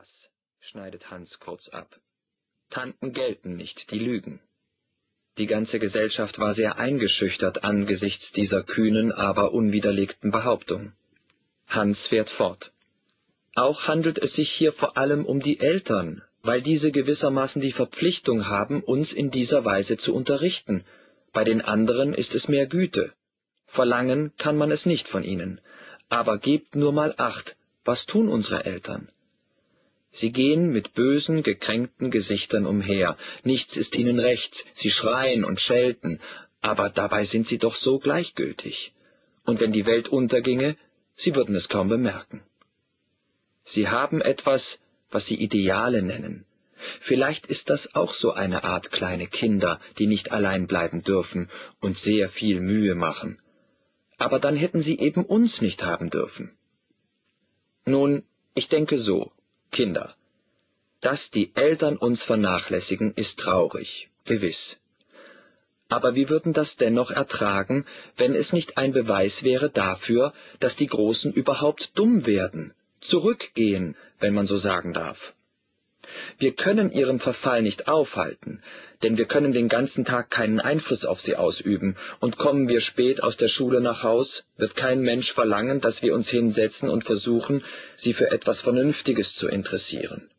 Was? schneidet Hans kurz ab. Tanten gelten nicht, die lügen. Die ganze Gesellschaft war sehr eingeschüchtert angesichts dieser kühnen, aber unwiderlegten Behauptung. Hans fährt fort. Auch handelt es sich hier vor allem um die Eltern, weil diese gewissermaßen die Verpflichtung haben, uns in dieser Weise zu unterrichten. Bei den anderen ist es mehr Güte. Verlangen kann man es nicht von ihnen. Aber gebt nur mal acht, was tun unsere Eltern? Sie gehen mit bösen, gekränkten Gesichtern umher, nichts ist ihnen recht, sie schreien und schelten, aber dabei sind sie doch so gleichgültig. Und wenn die Welt unterginge, sie würden es kaum bemerken. Sie haben etwas, was sie Ideale nennen. Vielleicht ist das auch so eine Art kleine Kinder, die nicht allein bleiben dürfen und sehr viel Mühe machen. Aber dann hätten sie eben uns nicht haben dürfen. Nun, ich denke so, Kinder. Dass die Eltern uns vernachlässigen, ist traurig, gewiss. Aber wir würden das dennoch ertragen, wenn es nicht ein Beweis wäre dafür, dass die Großen überhaupt dumm werden, zurückgehen, wenn man so sagen darf. Wir können ihren Verfall nicht aufhalten, denn wir können den ganzen Tag keinen Einfluss auf sie ausüben, und kommen wir spät aus der Schule nach Haus, wird kein Mensch verlangen, dass wir uns hinsetzen und versuchen, sie für etwas Vernünftiges zu interessieren.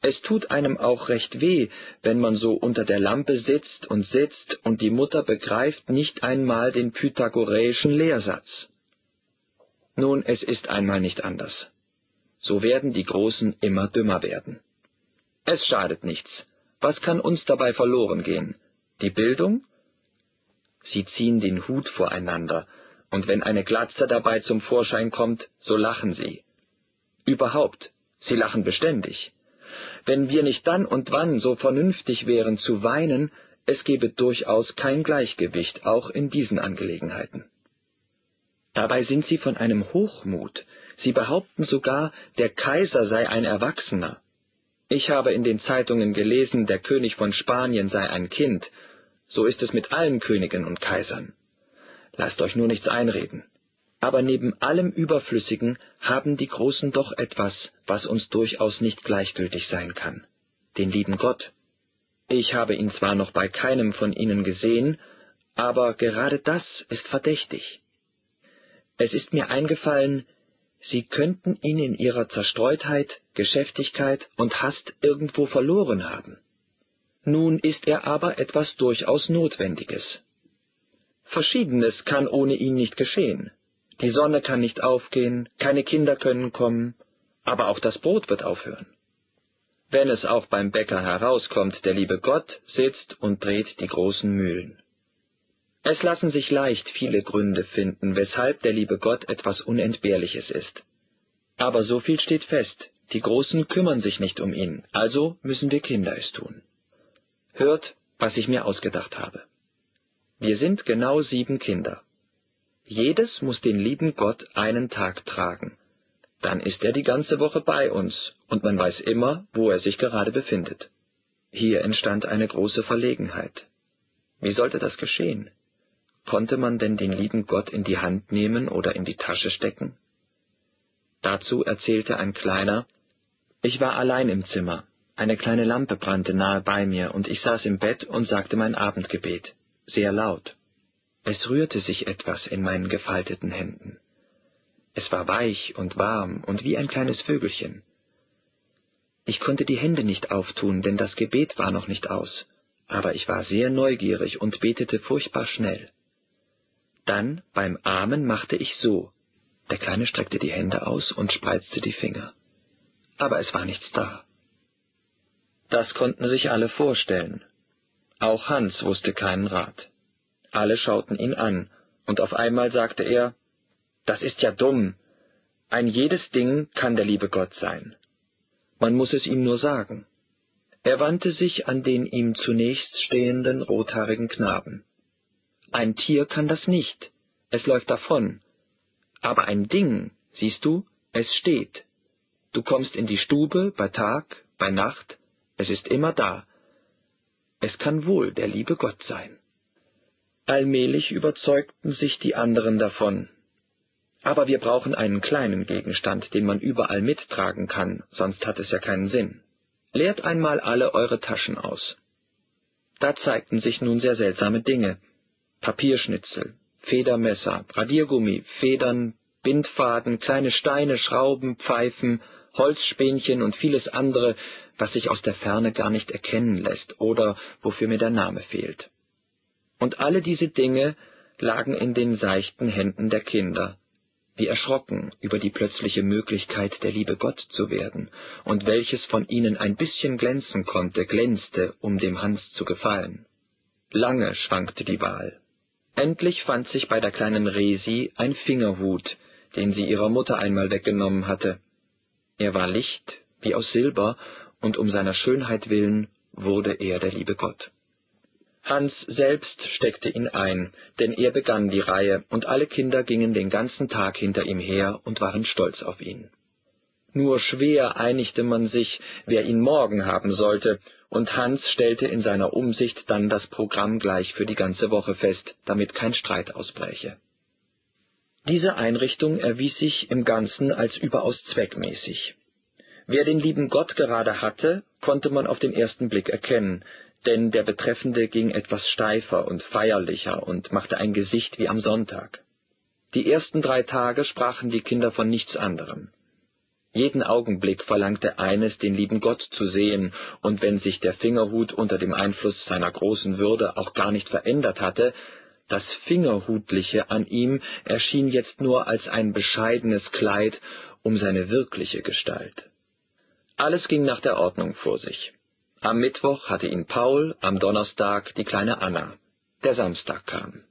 Es tut einem auch recht weh, wenn man so unter der Lampe sitzt und sitzt und die Mutter begreift nicht einmal den pythagoräischen Lehrsatz. Nun, es ist einmal nicht anders. So werden die Großen immer dümmer werden. Es schadet nichts. Was kann uns dabei verloren gehen? Die Bildung? Sie ziehen den Hut voreinander, und wenn eine Glatze dabei zum Vorschein kommt, so lachen sie. Überhaupt, sie lachen beständig. Wenn wir nicht dann und wann so vernünftig wären zu weinen, es gebe durchaus kein Gleichgewicht, auch in diesen Angelegenheiten. Dabei sind sie von einem Hochmut, sie behaupten sogar, der Kaiser sei ein Erwachsener. Ich habe in den Zeitungen gelesen, der König von Spanien sei ein Kind. So ist es mit allen Königen und Kaisern. Lasst euch nur nichts einreden. Aber neben allem Überflüssigen haben die Großen doch etwas, was uns durchaus nicht gleichgültig sein kann. Den lieben Gott. Ich habe ihn zwar noch bei keinem von ihnen gesehen, aber gerade das ist verdächtig. Es ist mir eingefallen, Sie könnten ihn in ihrer Zerstreutheit, Geschäftigkeit und Hast irgendwo verloren haben. Nun ist er aber etwas durchaus Notwendiges. Verschiedenes kann ohne ihn nicht geschehen. Die Sonne kann nicht aufgehen, keine Kinder können kommen, aber auch das Brot wird aufhören. Wenn es auch beim Bäcker herauskommt, der liebe Gott sitzt und dreht die großen Mühlen. Es lassen sich leicht viele Gründe finden, weshalb der liebe Gott etwas Unentbehrliches ist. Aber so viel steht fest, die Großen kümmern sich nicht um ihn, also müssen wir Kinder es tun. Hört, was ich mir ausgedacht habe. Wir sind genau sieben Kinder. Jedes muss den lieben Gott einen Tag tragen. Dann ist er die ganze Woche bei uns, und man weiß immer, wo er sich gerade befindet. Hier entstand eine große Verlegenheit. Wie sollte das geschehen? Konnte man denn den lieben Gott in die Hand nehmen oder in die Tasche stecken? Dazu erzählte ein Kleiner, ich war allein im Zimmer, eine kleine Lampe brannte nahe bei mir, und ich saß im Bett und sagte mein Abendgebet, sehr laut. Es rührte sich etwas in meinen gefalteten Händen. Es war weich und warm und wie ein kleines Vögelchen. Ich konnte die Hände nicht auftun, denn das Gebet war noch nicht aus, aber ich war sehr neugierig und betete furchtbar schnell. Dann beim Amen machte ich so. Der Kleine streckte die Hände aus und spreizte die Finger. Aber es war nichts da. Das konnten sich alle vorstellen. Auch Hans wusste keinen Rat. Alle schauten ihn an, und auf einmal sagte er, Das ist ja dumm. Ein jedes Ding kann der liebe Gott sein. Man muss es ihm nur sagen. Er wandte sich an den ihm zunächst stehenden rothaarigen Knaben. Ein Tier kann das nicht, es läuft davon. Aber ein Ding, siehst du, es steht. Du kommst in die Stube bei Tag, bei Nacht, es ist immer da. Es kann wohl der liebe Gott sein. Allmählich überzeugten sich die anderen davon. Aber wir brauchen einen kleinen Gegenstand, den man überall mittragen kann, sonst hat es ja keinen Sinn. Leert einmal alle eure Taschen aus. Da zeigten sich nun sehr seltsame Dinge. Papierschnitzel, Federmesser, Radiergummi, Federn, Bindfaden, kleine Steine, Schrauben, Pfeifen, Holzspähnchen und vieles andere, was sich aus der Ferne gar nicht erkennen lässt oder wofür mir der Name fehlt. Und alle diese Dinge lagen in den seichten Händen der Kinder, wie erschrocken über die plötzliche Möglichkeit der Liebe Gott zu werden, und welches von ihnen ein bisschen glänzen konnte, glänzte, um dem Hans zu gefallen. Lange schwankte die Wahl. Endlich fand sich bei der kleinen Resi ein Fingerhut, den sie ihrer Mutter einmal weggenommen hatte. Er war licht, wie aus Silber, und um seiner Schönheit willen wurde er der liebe Gott. Hans selbst steckte ihn ein, denn er begann die Reihe, und alle Kinder gingen den ganzen Tag hinter ihm her und waren stolz auf ihn. Nur schwer einigte man sich, wer ihn morgen haben sollte, und Hans stellte in seiner Umsicht dann das Programm gleich für die ganze Woche fest, damit kein Streit ausbräche. Diese Einrichtung erwies sich im Ganzen als überaus zweckmäßig. Wer den lieben Gott gerade hatte, konnte man auf den ersten Blick erkennen, denn der Betreffende ging etwas steifer und feierlicher und machte ein Gesicht wie am Sonntag. Die ersten drei Tage sprachen die Kinder von nichts anderem. Jeden Augenblick verlangte eines, den lieben Gott zu sehen, und wenn sich der Fingerhut unter dem Einfluss seiner großen Würde auch gar nicht verändert hatte, das Fingerhutliche an ihm erschien jetzt nur als ein bescheidenes Kleid um seine wirkliche Gestalt. Alles ging nach der Ordnung vor sich. Am Mittwoch hatte ihn Paul, am Donnerstag die kleine Anna. Der Samstag kam.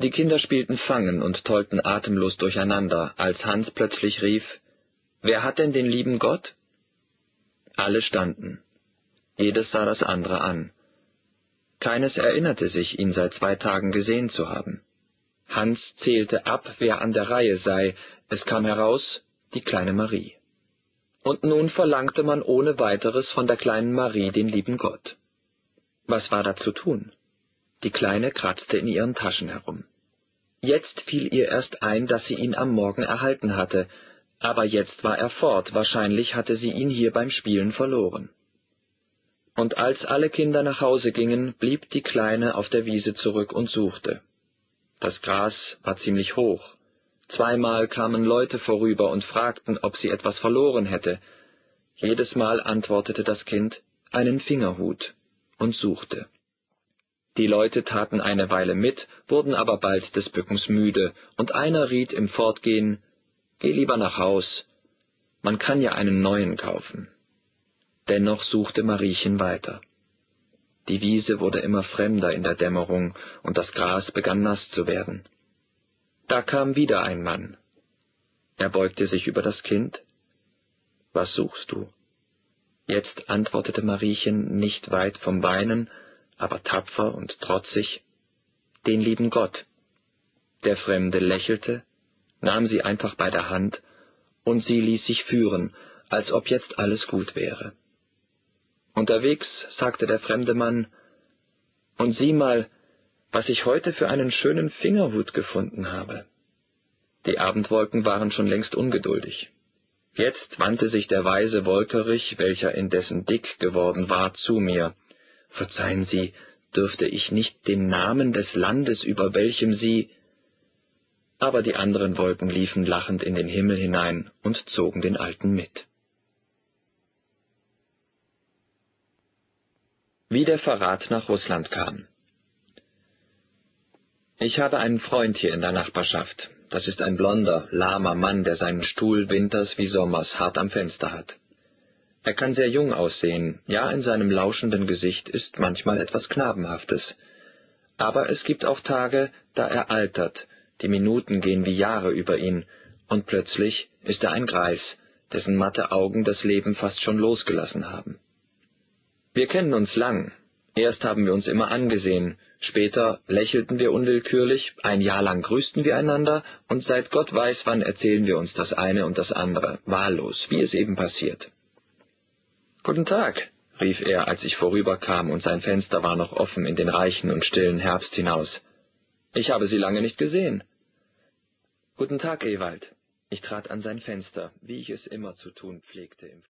Die Kinder spielten Fangen und tollten atemlos durcheinander, als Hans plötzlich rief, Wer hat denn den lieben Gott? Alle standen. Jedes sah das andere an. Keines erinnerte sich, ihn seit zwei Tagen gesehen zu haben. Hans zählte ab, wer an der Reihe sei. Es kam heraus, die kleine Marie und nun verlangte man ohne weiteres von der kleinen Marie den lieben Gott. Was war da zu tun? Die Kleine kratzte in ihren Taschen herum. Jetzt fiel ihr erst ein, dass sie ihn am Morgen erhalten hatte, aber jetzt war er fort, wahrscheinlich hatte sie ihn hier beim Spielen verloren. Und als alle Kinder nach Hause gingen, blieb die Kleine auf der Wiese zurück und suchte. Das Gras war ziemlich hoch, Zweimal kamen Leute vorüber und fragten, ob sie etwas verloren hätte. Jedes Mal antwortete das Kind einen Fingerhut und suchte. Die Leute taten eine Weile mit, wurden aber bald des Bückens müde, und einer riet im Fortgehen Geh lieber nach Haus, man kann ja einen neuen kaufen. Dennoch suchte Mariechen weiter. Die Wiese wurde immer fremder in der Dämmerung, und das Gras begann nass zu werden. Da kam wieder ein Mann. Er beugte sich über das Kind. Was suchst du? Jetzt antwortete Mariechen nicht weit vom Weinen, aber tapfer und trotzig, den lieben Gott. Der Fremde lächelte, nahm sie einfach bei der Hand, und sie ließ sich führen, als ob jetzt alles gut wäre. Unterwegs sagte der fremde Mann, Und sieh mal, was ich heute für einen schönen Fingerhut gefunden habe. Die Abendwolken waren schon längst ungeduldig. Jetzt wandte sich der weise Wolkerich, welcher indessen dick geworden war, zu mir. Verzeihen Sie, dürfte ich nicht den Namen des Landes, über welchem Sie. Aber die anderen Wolken liefen lachend in den Himmel hinein und zogen den Alten mit. Wie der Verrat nach Russland kam. Ich habe einen Freund hier in der Nachbarschaft. Das ist ein blonder, lahmer Mann, der seinen Stuhl winters wie sommers hart am Fenster hat. Er kann sehr jung aussehen, ja, in seinem lauschenden Gesicht ist manchmal etwas Knabenhaftes. Aber es gibt auch Tage, da er altert, die Minuten gehen wie Jahre über ihn, und plötzlich ist er ein Greis, dessen matte Augen das Leben fast schon losgelassen haben. Wir kennen uns lang, Erst haben wir uns immer angesehen, später lächelten wir unwillkürlich, ein Jahr lang grüßten wir einander, und seit Gott weiß wann erzählen wir uns das eine und das andere, wahllos, wie es eben passiert. Guten Tag, rief er, als ich vorüberkam, und sein Fenster war noch offen in den reichen und stillen Herbst hinaus. Ich habe Sie lange nicht gesehen. Guten Tag, Ewald. Ich trat an sein Fenster, wie ich es immer zu tun pflegte